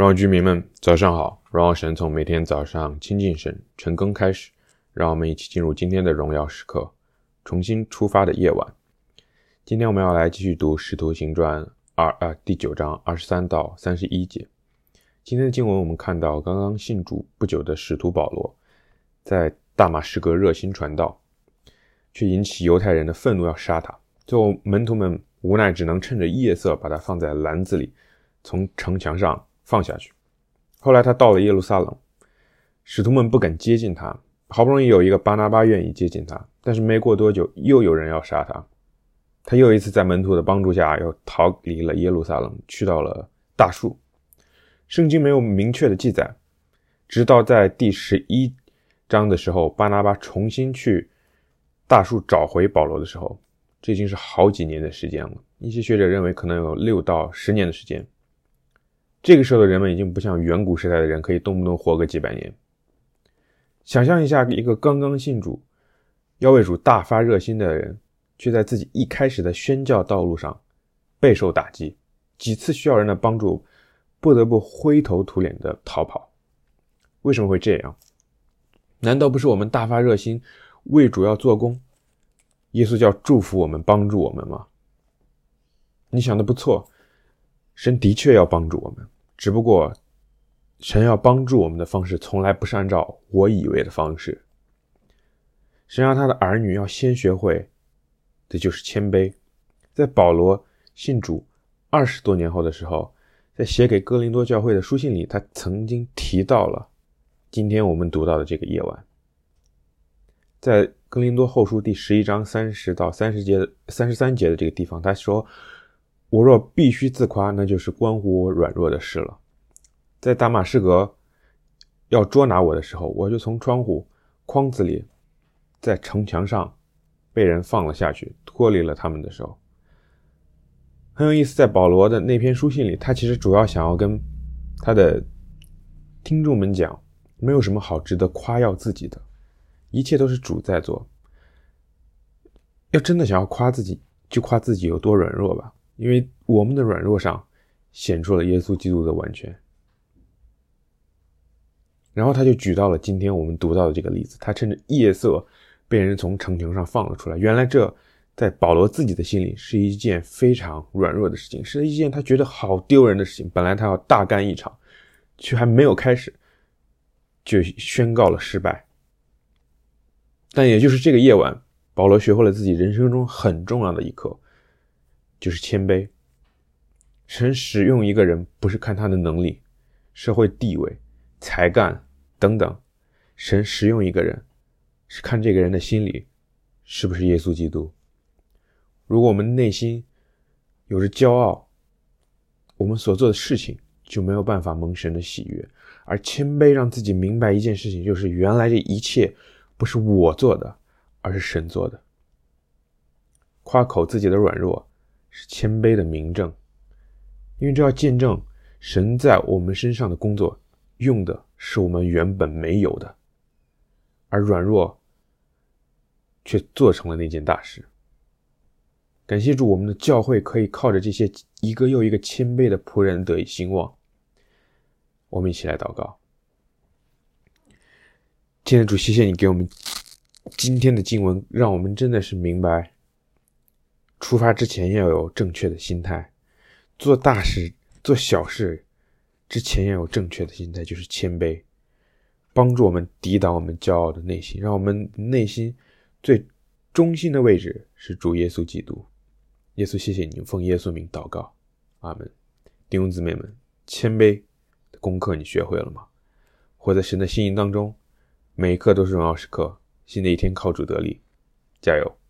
荣耀居民们，早上好！荣耀神从每天早上亲近神、晨更开始，让我们一起进入今天的荣耀时刻，重新出发的夜晚。今天我们要来继续读《使徒行传》二呃第九章二十三到三十一节。今天的经文，我们看到刚刚信主不久的使徒保罗，在大马士革热心传道，却引起犹太人的愤怒，要杀他。最后门徒们无奈，只能趁着夜色把他放在篮子里，从城墙上。放下去。后来他到了耶路撒冷，使徒们不敢接近他。好不容易有一个巴拿巴愿意接近他，但是没过多久，又有人要杀他。他又一次在门徒的帮助下，又逃离了耶路撒冷，去到了大树。圣经没有明确的记载，直到在第十一章的时候，巴拿巴重新去大树找回保罗的时候，这已经是好几年的时间了。一些学者认为，可能有六到十年的时间。这个时候的人们已经不像远古时代的人可以动不动活个几百年。想象一下，一个刚刚信主、要为主大发热心的人，却在自己一开始的宣教道路上备受打击，几次需要人的帮助，不得不灰头土脸的逃跑。为什么会这样？难道不是我们大发热心为主要做工，耶稣就要祝福我们、帮助我们吗？你想的不错。神的确要帮助我们，只不过，神要帮助我们的方式从来不是按照我以为的方式。神让他的儿女要先学会的就是谦卑。在保罗信主二十多年后的时候，在写给哥林多教会的书信里，他曾经提到了今天我们读到的这个夜晚。在哥林多后书第十一章三十到三十节、三十三节的这个地方，他说。我若必须自夸，那就是关乎我软弱的事了。在大马士革要捉拿我的时候，我就从窗户框子里，在城墙上被人放了下去，脱离了他们的手。很有意思，在保罗的那篇书信里，他其实主要想要跟他的听众们讲，没有什么好值得夸耀自己的，一切都是主在做。要真的想要夸自己，就夸自己有多软弱吧。因为我们的软弱上显出了耶稣基督的完全，然后他就举到了今天我们读到的这个例子，他趁着夜色被人从城墙上放了出来。原来这在保罗自己的心里是一件非常软弱的事情，是一件他觉得好丢人的事情。本来他要大干一场，却还没有开始就宣告了失败。但也就是这个夜晚，保罗学会了自己人生中很重要的一课。就是谦卑。神使用一个人，不是看他的能力、社会地位、才干等等，神使用一个人，是看这个人的心里是不是耶稣基督。如果我们内心有着骄傲，我们所做的事情就没有办法蒙神的喜悦。而谦卑让自己明白一件事情，就是原来这一切不是我做的，而是神做的。夸口自己的软弱。是谦卑的明证，因为这要见证神在我们身上的工作，用的是我们原本没有的，而软弱却做成了那件大事。感谢主，我们的教会可以靠着这些一个又一个谦卑的仆人得以兴旺。我们一起来祷告。亲爱的主，谢谢你给我们今天的经文，让我们真的是明白。出发之前要有正确的心态，做大事、做小事之前要有正确的心态，就是谦卑，帮助我们抵挡我们骄傲的内心，让我们内心最中心的位置是主耶稣基督。耶稣，谢谢你，奉耶稣名祷告，阿门。弟兄姊妹们，谦卑的功课你学会了吗？活在神的心意当中，每一刻都是荣耀时刻。新的一天靠主得力，加油。